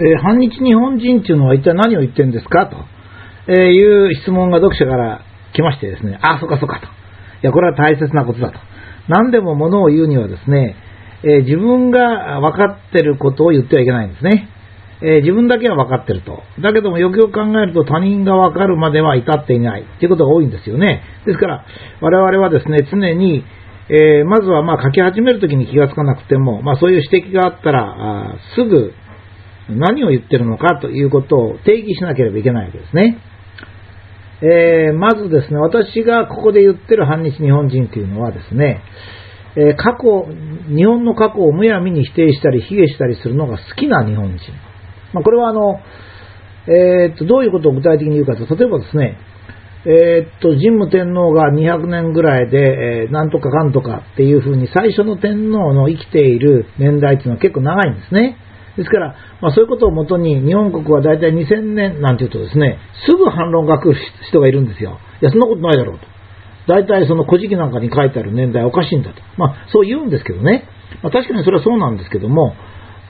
えー、反日日本人っていうのは一体何を言ってるんですか？とえいう質問が読者から来ましてですね、あ、そうかそうかと。いや、これは大切なことだと。何でもものを言うにはですね、え、自分が分かってることを言ってはいけないんですね。え、自分だけは分かってると。だけどもよくよく考えると他人が分かるまでは至っていないということが多いんですよね。ですから、我々はですね、常に、えー、まずはまあ書き始めるときに気がつかなくても、まあそういう指摘があったら、あすぐ何を言ってるのかということを定義しなければいけないわけですね。えー、まずですね、私がここで言ってる反日日本人というのはですね、えー、過去、日本の過去をむやみに否定したり、卑下したりするのが好きな日本人。まあ、これはあの、えー、っと、どういうことを具体的に言うかと、例えばですね、えー、っと、神武天皇が200年ぐらいで、えー、なんとかかんとかっていうふうに最初の天皇の生きている年代っていうのは結構長いんですね。ですから、まあ、そういうことをもとに日本国は大体2000年なんていうとですね、すぐ反論が来る人がいるんですよ。いや、そんなことないだろうと。大体その古事記なんかに書いてある年代おかしいんだと。まあ、そう言うんですけどね。まあ、確かにそれはそうなんですけども、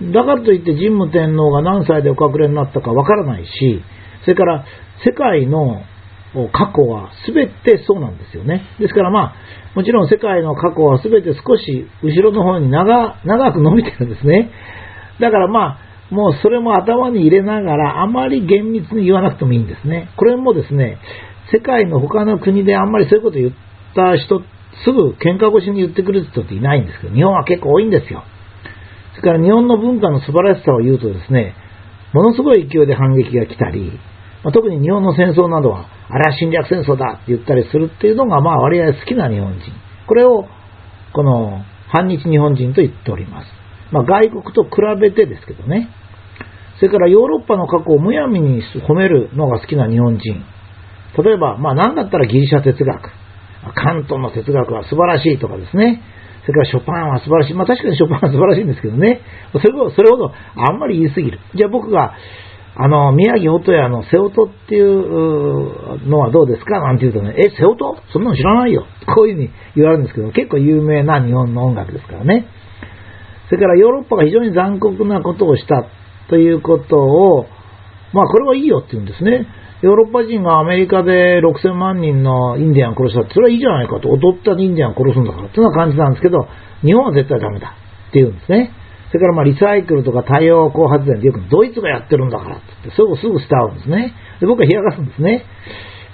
だからといって神武天皇が何歳でお隠れになったかわからないし、それから世界の過去は全てそうなんですよね。ですからまあ、もちろん世界の過去は全て少し後ろの方に長長く伸びてるんですね。だからまあ、もうそれも頭に入れながら、あまり厳密に言わなくてもいいんですね。これもですね、世界の他の国であんまりそういうこと言った人、すぐ喧嘩越しに言ってくる人っていないんですけど、日本は結構多いんですよ。それから日本の文化の素晴らしさを言うとですね、ものすごい勢いで反撃が来たり、まあ、特に日本の戦争などは、あれは侵略戦争だって言ったりするっていうのが、まあ割合好きな日本人。これを、この、反日日本人と言っております。まあ、外国と比べてですけどね。それからヨーロッパの過去をむやみに褒めるのが好きな日本人。例えば、まあ何だったらギリシャ哲学。カントの哲学は素晴らしいとかですね。それからショパンは素晴らしい。まあ確かにショパンは素晴らしいんですけどね。それほど、それほどあんまり言い過ぎる。じゃあ僕が、あの、宮城音屋の瀬音っていうのはどうですか？なんて言うとね、え、瀬音そんなの知らないよ。こういうふうに言われるんですけど、結構有名な日本の音楽ですからね。それからヨーロッパが非常に残酷なことをしたということを、まあこれはいいよって言うんですね。ヨーロッパ人がアメリカで6000万人のインディアンを殺したって、それはいいじゃないかと、踊ったインディアン殺すんだからっていうような感じなんですけど、日本は絶対ダメだって言うんですね。それからまあリサイクルとか太陽光発電でよくドイツがやってるんだからってって、それをすぐ伝うんですね。で僕は冷やかすんですね。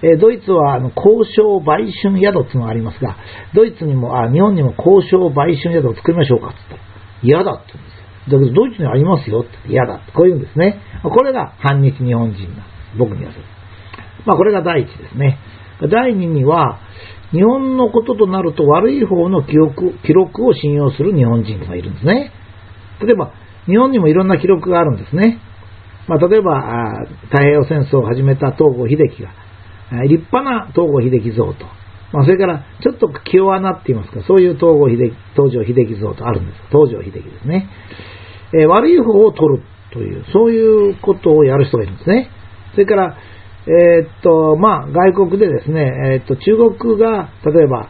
えドイツはあの交渉売春宿っていうのがありますが、ドイツにも、あ日本にも交渉売春宿を作りましょうかって言った。嫌だって言うんですよ。だけどドイツにありますよって嫌だって。こう言うんですね。これが反日日本人な僕にはそれ。まあこれが第一ですね。第二には、日本のこととなると悪い方の記録記録を信用する日本人がいるんですね。例えば、日本にもいろんな記録があるんですね。まあ、例えば、太平洋戦争を始めた東郷秀樹が、立派な東郷秀樹像と、まあ、それから、ちょっと気弱なって言いますか、そういう東郷秀樹、東条秀樹像とあるんです。東条秀樹ですね。えー、悪い方を取るという、そういうことをやる人がいるんですね。それから、えー、っと、まあ、外国でですね、えー、っと、中国が、例えば、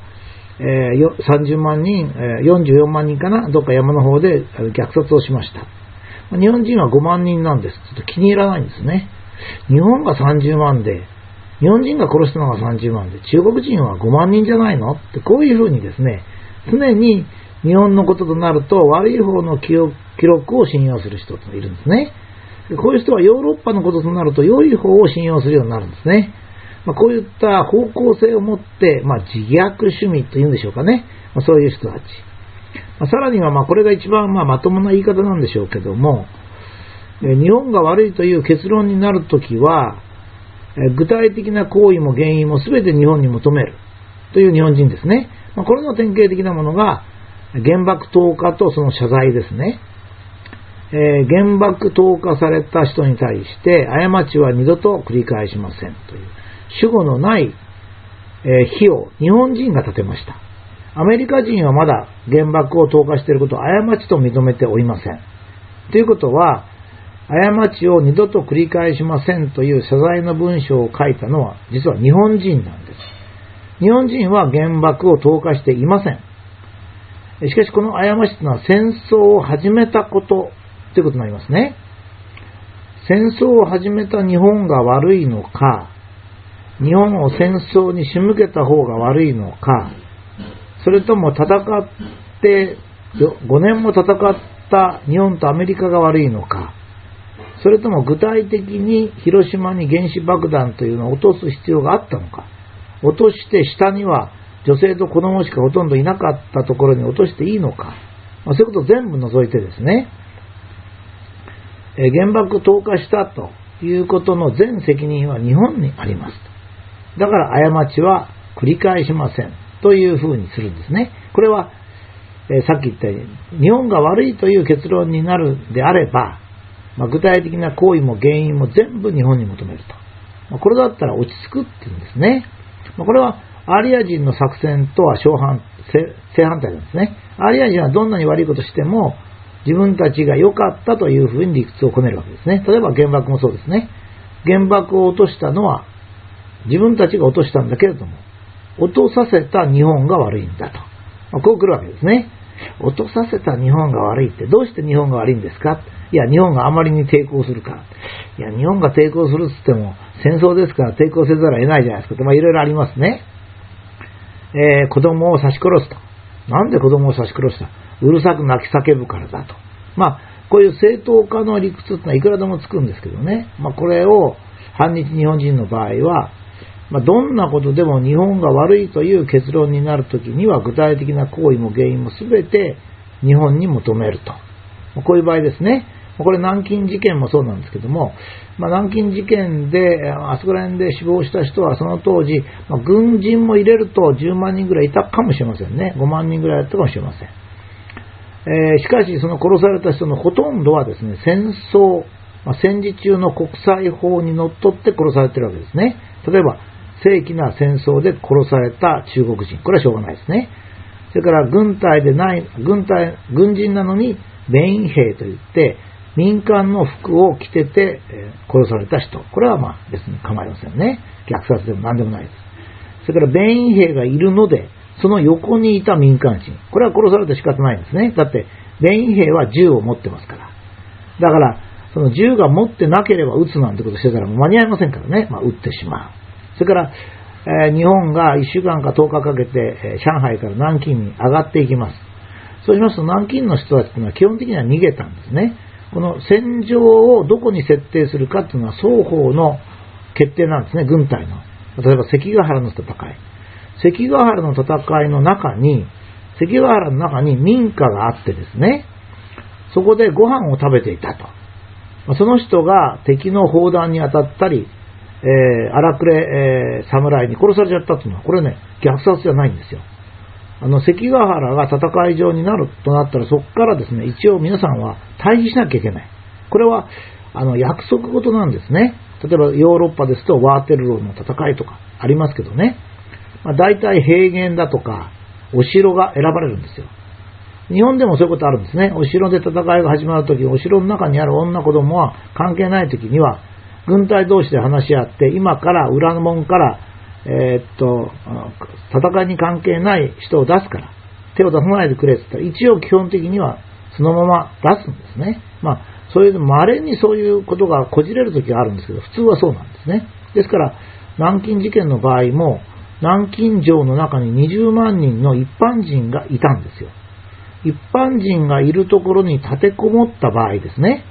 えー、30万人、えー、44万人かな、どっか山の方で虐殺をしました。日本人は5万人なんです。ちょっと気に入らないんですね。日本が30万で、日本人が殺したのが30万で、中国人は5万人じゃないの？って、こういうふうにですね、常に日本のこととなると悪い方の記録を信用する人がいるんですね。こういう人はヨーロッパのこととなると良い方を信用するようになるんですね。まあ、こういった方向性を持って、まあ、自虐趣味というんでしょうかね。まあ、そういう人たち。まあ、さらには、まあ、これが一番、まあ、まともな言い方なんでしょうけども、日本が悪いという結論になるときは、具体的な行為も原因も全て日本に求めるという日本人ですね。ま、これの典型的なものが原爆投下とその謝罪ですね。えー、原爆投下された人に対して過ちは二度と繰り返しませんという主語のない、えー、火を日本人が立てました。アメリカ人はまだ原爆を投下していることを過ちと認めておりません。ということは、過ちを二度と繰り返しませんという謝罪の文章を書いたのは実は日本人なんです。日本人は原爆を投下していません。しかしこの過ちというのは戦争を始めたことということになりますね。戦争を始めた日本が悪いのか、日本を戦争に仕向けた方が悪いのか、それとも戦って5年も戦った日本とアメリカが悪いのか、それとも具体的に広島に原子爆弾というのを落とす必要があったのか、落として下には女性と子供しかほとんどいなかったところに落としていいのか、まあ、そういうことを全部除いてですね、え原爆投下したということの全責任は日本にあります。だから過ちは繰り返しませんというふうにするんですね。これは、えさっき言ったように日本が悪いという結論になるであれば、まあ、具体的な行為も原因も全部日本に求めると。まあ、これだったら落ち着くっていうんですね。まあ、これはアリア人の作戦とは正反正反対なんですね。アリア人はどんなに悪いことしても自分たちが良かったというふうに理屈をこねるわけですね。例えば原爆もそうですね。原爆を落としたのは自分たちが落としたんだけれども、落とさせた日本が悪いんだと。まあ、こう来るわけですね。落とさせた日本が悪いって、どうして日本が悪いんですか？いや、日本があまりに抵抗するから。いや、日本が抵抗するっつっても、戦争ですから抵抗せざるを得ないじゃないですか、まあいろいろありますね。えー、子供を刺し殺すと。なんで子供を刺し殺した？うるさく泣き叫ぶからだと。まあ、こういう正当化の理屈ってのはいくらでもつくんですけどね。まあ、これを反日日本人の場合は、まあ、どんなことでも日本が悪いという結論になるときには具体的な行為も原因も全て日本に求めると。こういう場合ですね。これ南京事件もそうなんですけども、まあ、南京事件で、あそこら辺で死亡した人はその当時、まあ、軍人も入れると10万人ぐらいいたかもしれませんね。5万人ぐらいだったかもしれません。えー、しかし、その殺された人のほとんどはですね、戦争、まあ、戦時中の国際法にのっとって殺されてるわけですね。例えば、正規な戦争で殺された中国人。これはしょうがないですね。それから軍隊でない、軍隊、軍人なのにメイン兵といって、民間の服を着てて、殺された人。これはまあ別に構いませんね。虐殺でも何でもないです。それから米員兵がいるので、その横にいた民間人。これは殺されて仕方ないんですね。だって、米員兵は銃を持ってますから。だから、その銃が持ってなければ撃つなんてことしてたら間に合いませんからね。まあ、撃ってしまう。それから、え、日本が1週間か10日かけて、え、上海から南京に上がっていきます。そうしますと南京の人たちというのは基本的には逃げたんですね。この戦場をどこに設定するかっていうのは双方の決定なんですね、軍隊の。例えば関ヶ原の戦い。関ヶ原の戦いの中に、関ヶ原の中に民家があってですね、そこでご飯を食べていたと。その人が敵の砲弾に当たったり、えー、荒くれ、えー、侍に殺されちゃったっていうのは、これね、虐殺じゃないんですよ。あの、関ヶ原が戦い場になるとなったら、そこからですね、一応皆さんは退避しなきゃいけない。これは、あの、約束事なんですね。例えばヨーロッパですと、ワーテルローの戦いとかありますけどね。まあ、大体平原だとか、お城が選ばれるんですよ。日本でもそういうことあるんですね。お城で戦いが始まるとき、お城の中にある女子供は関係ないときには、軍隊同士で話し合って、今から裏門からえー、っと、戦いに関係ない人を出すから、手を出さないでくれって言ったら、一応基本的にはそのまま出すんですね。まあ、そういう、稀にそういうことがこじれる時があるんですけど、普通はそうなんですね。ですから、南京事件の場合も、南京城の中に20万人の一般人がいたんですよ。一般人がいるところに立てこもった場合ですね。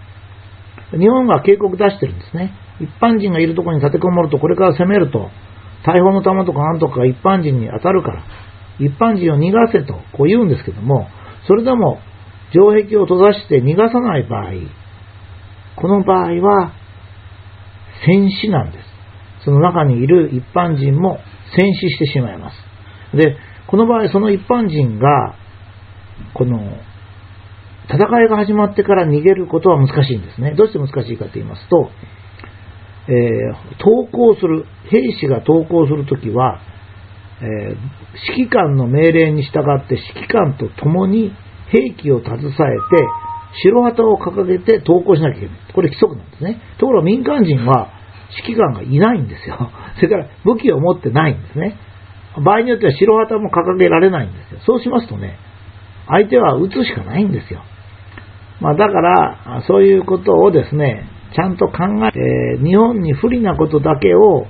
日本が警告出してるんですね。一般人がいるところに立てこもると、これから攻めると、大砲の弾とかなんとかが一般人に当たるから、一般人を逃がせとこう言うんですけども、それでも城壁を閉ざして逃がさない場合、この場合は戦死なんです。その中にいる一般人も戦死してしまいます。で、この場合、その一般人が、この、戦いが始まってから逃げることは難しいんですね。どうして難しいかと言いますと、えー、投降する、兵士が投降するときは、えー、指揮官の命令に従って指揮官と共に兵器を携えて、白旗を掲げて投降しなきゃいけない。これ規則なんですね。ところが民間人は指揮官がいないんですよ。それから武器を持ってないんですね。場合によっては白旗も掲げられないんですよ。そうしますとね、相手は撃つしかないんですよ。まあだから、そういうことをですね、ちゃんと考えて、日本に不利なことだけを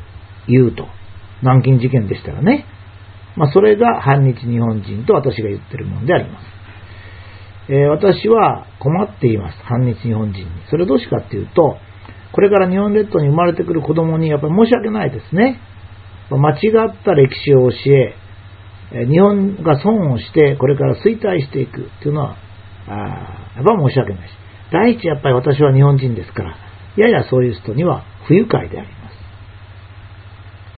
言うと。南京事件でしたらね。まあ、それが反日日本人と私が言ってるものであります。えー私は困っています。反日日本人に。それどうしかっていうと、これから日本列島に生まれてくる子供にやっぱり申し訳ないですね。間違った歴史を教え、日本が損をして、これから衰退していくっていうのは、あやっぱ申し訳ないし。第一、やっぱり私は日本人ですから、ややそういう人には不愉快であり。